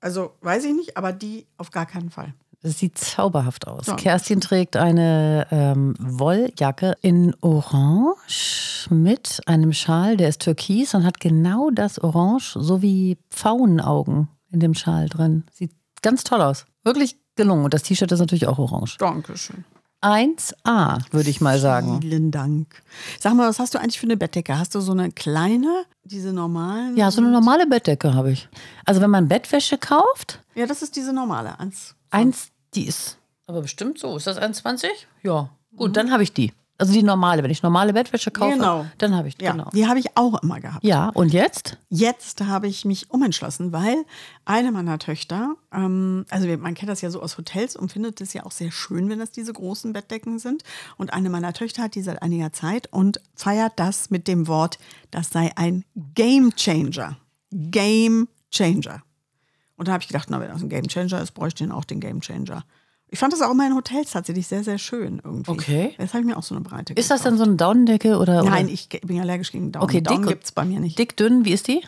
Also weiß ich nicht, aber die auf gar keinen Fall. Das sieht zauberhaft aus. Ja. Kerstin trägt eine ähm, Wolljacke in Orange mit einem Schal, der ist türkis und hat genau das Orange, so wie Pfauenaugen in dem Schal drin. Sieht ganz toll aus. Wirklich gelungen. Und das T-Shirt ist natürlich auch orange. Dankeschön. 1A, würde ich mal sagen. Vielen Dank. Sag mal, was hast du eigentlich für eine Bettdecke? Hast du so eine kleine, diese normalen? Ja, so eine normale Bettdecke habe ich. Also wenn man Bettwäsche kauft, Ja, das ist diese normale. Eins. eins, die ist aber bestimmt so. Ist das 1,20? Ja. Mhm. Gut, dann habe ich die. Also die normale. Wenn ich normale Bettwäsche kaufe, Genau. dann habe ich die. Ja, Genau. die habe ich auch immer gehabt. Ja, und jetzt? Jetzt habe ich mich umentschlossen, weil eine meiner Töchter, ähm, also man kennt das ja so aus Hotels und findet es ja auch sehr schön, wenn das diese großen Bettdecken sind. Und eine meiner Töchter hat die seit einiger Zeit und feiert das mit dem Wort, das sei ein Game Changer. Game Changer. Und da habe ich gedacht, na, wenn das ein Game Changer ist, bräuchte ich den auch den Game Changer. Ich fand das auch immer in Hotels tatsächlich sehr, sehr schön irgendwie. Okay. Jetzt habe ich mir auch so eine breite Ist das gekauft. denn so eine Daunendecke oder? Nein, ich bin allergisch gegen Daumen. Okay, Daumen dick- gibt es bei mir nicht. Dick, dünn, wie ist die?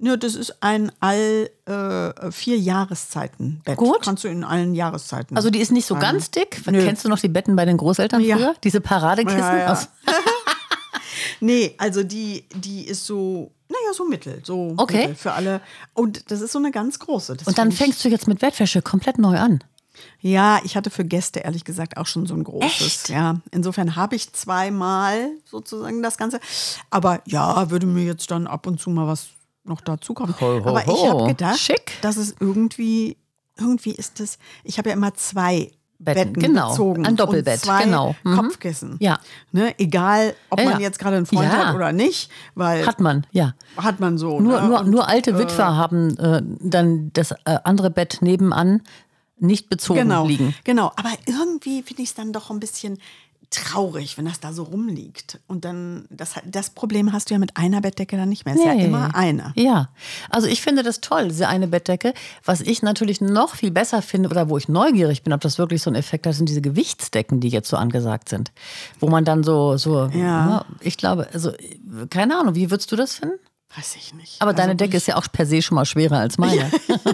Nö, das ist ein all äh, vier Jahreszeiten Bett. Gut. Kannst du in allen Jahreszeiten. Also die ist nicht so rein. ganz dick. Nö. Kennst du noch die Betten bei den Großeltern Ja. früher? Diese Paradekissen? Ja, ja. Aus, *laughs* nee, also die, die ist so, naja, so mittel. So Okay. mittel für alle. Und das ist so eine ganz große. Das und dann fängst du jetzt mit Bettwäsche komplett neu an. Ja, ich hatte für Gäste ehrlich gesagt auch schon so ein großes. Echt? Ja, insofern habe ich zweimal sozusagen das Ganze. Aber ja, würde mir jetzt dann ab und zu mal was noch dazu kommen. Ho, ho, Aber ich habe gedacht, Schick. dass es irgendwie irgendwie ist es, ich habe ja immer zwei Betten, Betten, genau. bezogen. Ein Doppelbett, genau. Mhm. Kopfkissen. Ja. Ne, egal, ob Ja, man ja. jetzt gerade einen Freund Ja. hat oder nicht, weil Hat man, ja. hat man so. Nur, ne? nur, Und, nur alte Witwer haben äh, dann das äh, andere Bett nebenan nicht bezogen genau, liegen. Genau, aber irgendwie finde ich es dann doch ein bisschen traurig, wenn das da so rumliegt. Und dann, das, das Problem hast du ja mit einer Bettdecke dann nicht mehr. Es ist ja immer eine. Ja, also ich finde das toll, diese eine Bettdecke. Was ich natürlich noch viel besser finde oder wo ich neugierig bin, ob das wirklich so einen Effekt hat, sind diese Gewichtsdecken, die jetzt so angesagt sind. Wo man dann so, so Ja. ich glaube, also keine Ahnung, wie würdest du das finden? Weiß ich nicht. Aber deine Also, Decke ist ja auch per se schon mal schwerer als meine.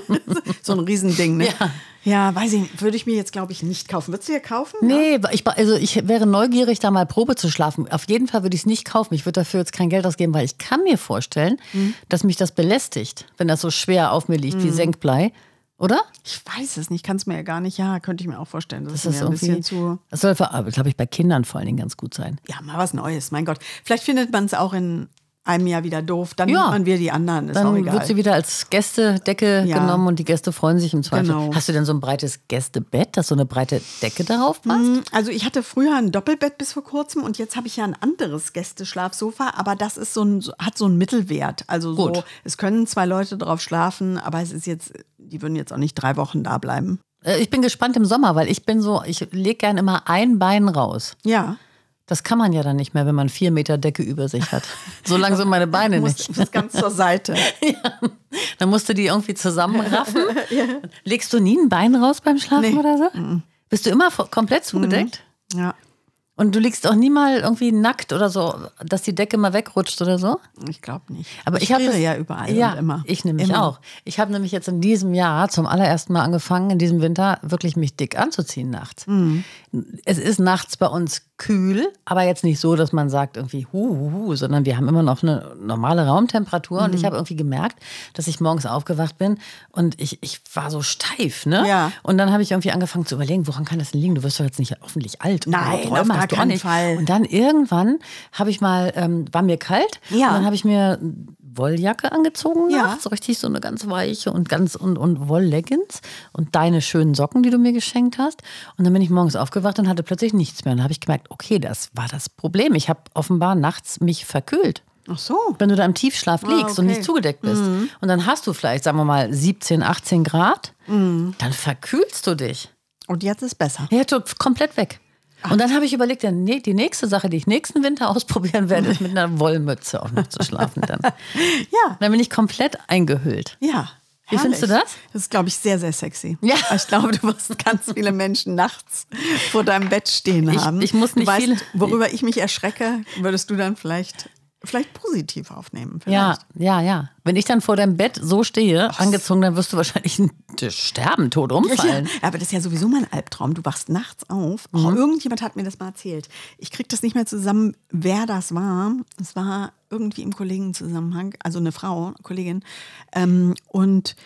*laughs* so ein Riesending, ne? Ja. Ja, weiß ich nicht. Würde ich mir jetzt, glaube ich, nicht kaufen. Würdest du dir kaufen? Nee, ich, also ich wäre neugierig, da mal Probe zu schlafen. Auf jeden Fall würde ich es nicht kaufen. Ich würde dafür jetzt kein Geld ausgeben, weil ich kann mir vorstellen, Mhm. dass mich das belästigt, wenn das so schwer auf mir liegt wie Senkblei. Oder? Ich weiß es nicht, kann es mir ja gar nicht. Ja, könnte ich mir auch vorstellen. Das, Das ist ein bisschen zu. das soll, glaube ich, bei Kindern vor allen Dingen ganz gut sein. Ja, mal was Neues, mein Gott. Vielleicht findet man es auch in einem Jahr wieder doof. Dann Ja. nimmt man wieder die anderen. Ist auch Dann wird sie wieder als Gästedecke Ja. genommen und die Gäste freuen sich im Zweifel. Genau. Hast du denn so ein breites Gästebett, das so eine breite Decke darauf passt? Mm, Also ich hatte früher ein Doppelbett bis vor kurzem und jetzt habe ich ja ein anderes Gästeschlafsofa, aber das ist so ein, hat so einen Mittelwert. Also so, es können zwei Leute drauf schlafen, aber es ist jetzt, die würden jetzt auch nicht drei Wochen da bleiben. Äh, Ich bin gespannt im Sommer, weil ich bin so, ich lege gern immer ein Bein raus. Ja. Das kann man ja dann nicht mehr, wenn man vier Meter Decke über sich hat. So lang sind meine Beine Du nicht. musst das ganz zur Seite. *laughs* Dann musst du die irgendwie zusammenraffen. *laughs* Legst du nie ein Bein raus beim Schlafen Nee. oder so? Bist du immer komplett zugedeckt? Ja. Und du liegst auch nie mal irgendwie nackt oder so, dass die Decke mal wegrutscht oder so? Ich glaube nicht. Aber ich, habe friere das- ja überall ja, und immer. Ich nämlich Immer. auch. Ich habe nämlich jetzt in diesem Jahr zum allerersten Mal angefangen, in diesem Winter wirklich mich dick anzuziehen nachts. Mhm. Es ist nachts bei uns kühl, aber jetzt nicht so, dass man sagt irgendwie hu, hu, hu sondern wir haben immer noch eine normale Raumtemperatur und Mhm. ich habe irgendwie gemerkt, dass ich morgens aufgewacht bin und ich, ich war so steif, ne? Ja. Und dann habe ich irgendwie angefangen zu überlegen, woran kann das denn liegen? Du wirst doch jetzt nicht hoffentlich alt. Nein, auf gar keinen nicht. Fall. Und dann irgendwann habe ich mal, ähm, war mir kalt Ja. und dann habe ich mir Wolljacke angezogen Ja. nachts, so richtig so eine ganz weiche und ganz und, und Wollleggings und deine schönen Socken, die du mir geschenkt hast. Und dann bin ich morgens aufgewacht und hatte plötzlich nichts mehr. Und dann habe ich gemerkt, okay, das war das Problem. Ich habe offenbar nachts mich verkühlt. Ach so. Wenn du da im Tiefschlaf liegst Ah, okay. Mhm. und nicht zugedeckt bist und dann hast du vielleicht, sagen wir mal, 17, 18 Grad, Mhm. dann verkühlst du dich. Und jetzt ist besser. Ja, komplett weg. Und dann habe ich überlegt, die nächste Sache, die ich nächsten Winter *laughs* ausprobieren werde, ist mit einer Wollmütze auch noch zu schlafen. Dann. *laughs* Ja. dann bin ich komplett eingehüllt. Ja. Wie findest du herrlich. das? Das ist, glaube ich, sehr, sehr sexy. Ja. Ich glaube, du wirst *laughs* ganz viele Menschen nachts vor deinem Bett stehen Ich- haben. ich muss nicht weißt, viele- Worüber ich mich erschrecke, würdest du dann vielleicht, vielleicht positiv aufnehmen. Ja, Vielleicht. ja, ja. Wenn ich dann vor deinem Bett so stehe, angezogen, dann wirst du wahrscheinlich ein- sterben, tot umfallen. Ja, aber das ist ja sowieso mein Albtraum. Du wachst nachts auf. Oh, Mhm. irgendjemand hat mir das mal erzählt. Ich krieg das nicht mehr zusammen, wer das war. Es war irgendwie im Kollegenzusammenhang, also eine Frau, eine Kollegin. Ähm, und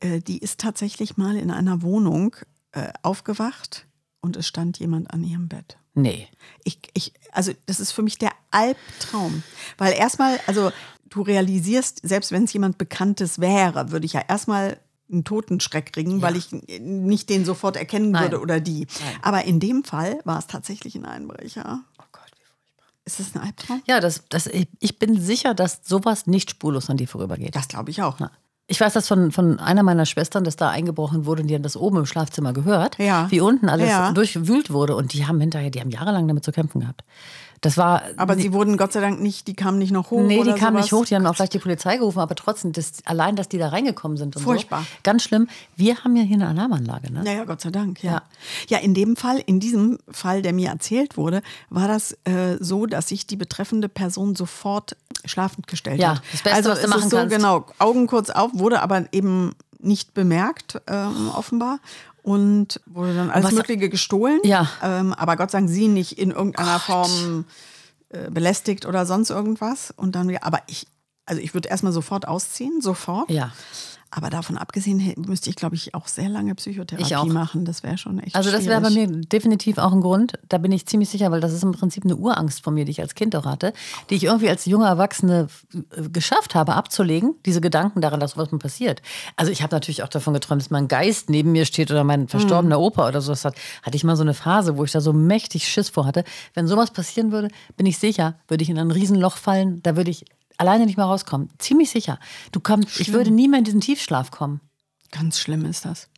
äh, die ist tatsächlich mal in einer Wohnung äh, aufgewacht und es stand jemand an ihrem Bett. Nee. Ich, ich, also das ist für mich der Albtraum. Weil erstmal, also du realisierst, selbst wenn es jemand Bekanntes wäre, würde ich ja erstmal einen Totenschreck kriegen, weil ich nicht den sofort erkennen Nein. würde oder die. Aber in dem Fall war es tatsächlich ein Einbrecher. Oh Gott, wie furchtbar. Ist das ein Albtraum? Ja, das, das, ich- ich bin sicher, dass sowas nicht spurlos an dir vorübergeht. Das glaube ich auch. Ich weiß das von, von einer meiner Schwestern, dass da eingebrochen wurde und die haben das oben im Schlafzimmer gehört, Ja. wie unten alles Ja. durchwühlt wurde und die haben hinterher, die haben jahrelang damit zu kämpfen gehabt. Das war. Aber sie wurden Gott sei Dank nicht, die kamen nicht noch hoch. Nee, die kamen nicht sowas. hoch, die haben auch gleich die Polizei gerufen, aber trotzdem, das, allein, dass die da reingekommen sind und Furchtbar. so. Ganz schlimm. Wir haben ja hier eine Alarmanlage, ne? Ja, ja, Gott sei Dank, ja. Ja. ja. in dem Fall, in diesem Fall, der mir erzählt wurde, war das äh, so, dass sich die betreffende Person sofort schlafend gestellt Ja, hat. das Beste, also was du es machen ist so, kannst. genau, Augen kurz auf, wurde aber eben nicht bemerkt, ähm, offenbar. Und wurde dann alles was- Mögliche gestohlen. Ja. Ähm, aber Gott sei Dank sie nicht in irgendeiner Form äh, belästigt oder sonst irgendwas. Und dann, aber ich, also ich würde erstmal sofort ausziehen, sofort. Ja. Aber davon abgesehen müsste ich, glaube ich, auch sehr lange Psychotherapie Ich auch. machen. Das wäre schon echt Also das wäre bei mir definitiv auch ein Grund. Da bin ich ziemlich sicher, weil das ist im Prinzip eine Urangst von mir, die ich als Kind auch hatte, die ich irgendwie als junge Erwachsene äh, geschafft habe abzulegen, diese Gedanken daran, dass sowas mal passiert. Also ich habe natürlich auch davon geträumt, dass mein Geist neben mir steht oder mein verstorbener Opa oder sowas hat. Hatte ich mal so eine Phase, wo ich da so mächtig Schiss vor hatte. Wenn sowas passieren würde, bin ich sicher, würde ich in ein Riesenloch fallen, da würde ich alleine nicht mehr rauskommen. Ziemlich sicher. Du kommst, ich würde nie mehr in diesen Tiefschlaf kommen. Ganz schlimm ist das.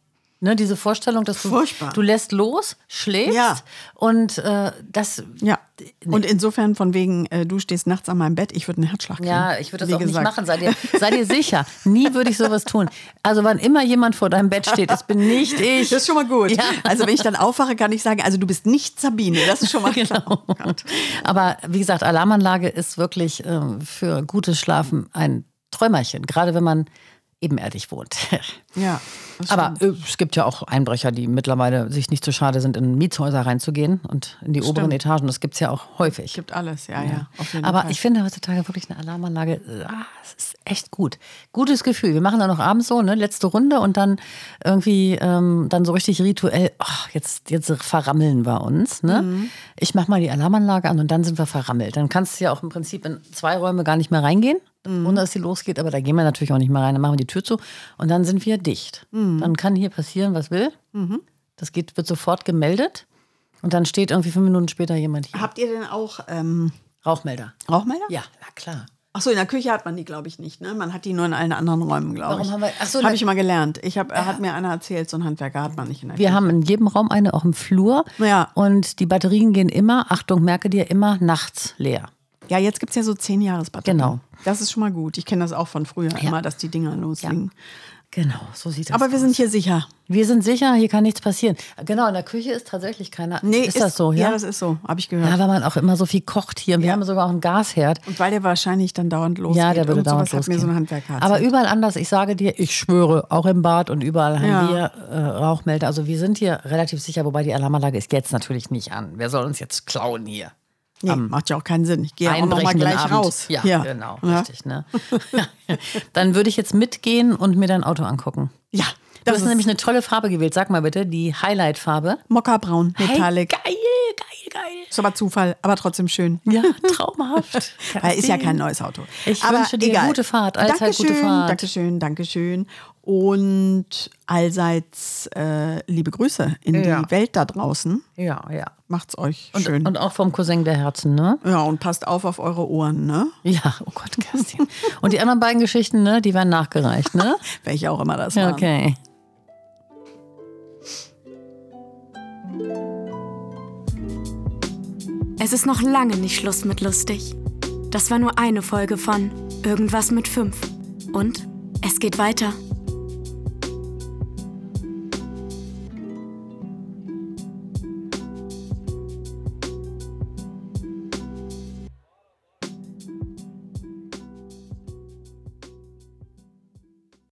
Ne, diese Vorstellung, dass du, Furchtbar. du lässt los, schläfst Ja. und äh, das, Ja. Und insofern von wegen, äh, du stehst nachts an meinem Bett, ich würde einen Herzschlag kriegen. ja, ich würde das auch nicht gesagt. machen, sei dir, *laughs* sei dir sicher. Nie würde ich sowas tun. Also wann immer jemand vor deinem Bett steht, das bin nicht *laughs* ich. Das ist schon mal gut. Ja. Also wenn ich dann aufwache, kann ich sagen, also du bist nicht Sabine. Das ist schon mal *laughs* klar. Genau. Aber wie gesagt, Alarmanlage ist wirklich ähm, für gutes Schlafen ein Träumerchen, gerade wenn man ebenerdig wohnt. *laughs* Ja. das Aber stimmt. äh, es gibt ja auch Einbrecher, die mittlerweile sich nicht zu schade sind, in Mietshäuser reinzugehen und in die oberen Etagen. Das gibt es ja auch häufig. gibt alles, ja, ja. jeden Aber Fall. ich finde heutzutage wirklich eine Alarmanlage, äh, ah, es ist echt gut. Gutes Gefühl. Wir machen dann noch abends so, ne, letzte Runde und dann irgendwie ähm, dann so richtig rituell, ach, jetzt, jetzt verrammeln wir uns. Ne? Mhm. Ich mache mal die Alarmanlage an und dann sind wir verrammelt. Dann kannst du ja auch im Prinzip in zwei Räume gar nicht mehr reingehen, Mhm. ohne dass sie losgeht, aber da gehen wir natürlich auch nicht mehr rein. Dann machen wir die Tür zu und dann sind wir dicht. Mhm. Dann kann hier passieren, was will. Das geht, wird sofort gemeldet. Und dann steht irgendwie fünf Minuten später jemand hier. Habt ihr denn auch ähm, Rauchmelder. Rauchmelder? Ja, na klar. Ach so, in der Küche hat man die, glaube ich, nicht. Ne? Man hat die nur in allen anderen Räumen, glaube Warum ich. haben wir- habe na- ich mal gelernt. Ich hab, hat mir einer erzählt, so ein Handwerker hat man nicht in der Wir Küche. haben in jedem Raum eine, auch im Flur. Ja. Und die Batterien gehen immer, Achtung, merke dir, immer nachts leer. Ja, jetzt gibt es ja so 10 Jahresbatterien. Genau. Das ist schon mal gut. Ich kenne das auch von früher immer, dass die Dinger loslegen. Genau, so sieht das Aber wir aus. sind hier sicher. wir sind sicher, hier kann nichts passieren. Genau, in der Küche ist tatsächlich keiner. Nee, ist, das so, ja? Ja, das ist so, habe ich gehört. ja, weil man auch immer so viel kocht hier. Und Wir Ja. haben sogar auch einen Gasherd. Und weil der wahrscheinlich dann dauernd losgeht. Ja, der würde dauernd sowas hat mir losgehen. so ein Handwerker Aber überall anders, ich sage dir, ich schwöre, auch im Bad und überall haben Ja. wir äh, Rauchmelder. Also wir sind hier relativ sicher, wobei die Alarmanlage ist jetzt natürlich nicht an. Wer soll uns jetzt klauen hier? Nee, macht ja auch keinen Sinn. Ich gehe auch noch mal gleich Abend. raus. Ja, ja. genau, Ja. richtig. Ne? *laughs* Dann würde ich jetzt mitgehen und mir dein Auto angucken. Ja, Du das hast ist nämlich eine tolle Farbe gewählt. Sag mal bitte, die Highlight-Farbe. Mokkabraun, Metallic. Hey, geil, geil, geil. Ist aber Zufall, aber trotzdem schön. Ja, traumhaft. *laughs* Weil ist ja kein neues Auto. Ich aber wünsche dir egal. gute Fahrt, allzeit Dankeschön, gute Fahrt. Dankeschön, Dankeschön. Und allseits äh, liebe Grüße in Ja. die Welt da draußen. Ja, ja. Macht's euch Und, schön. und auch vom Cousin der Herzen, ne? ja, und passt auf auf eure Ohren, ne? Ja, oh Gott, Kerstin. und die anderen beiden Geschichten, ne, die werden nachgereicht, ne? *laughs* Welche auch immer das waren. okay. Es ist noch lange nicht Schluss mit lustig. Das war nur eine Folge von Irgendwas mit fünf. Und es geht weiter.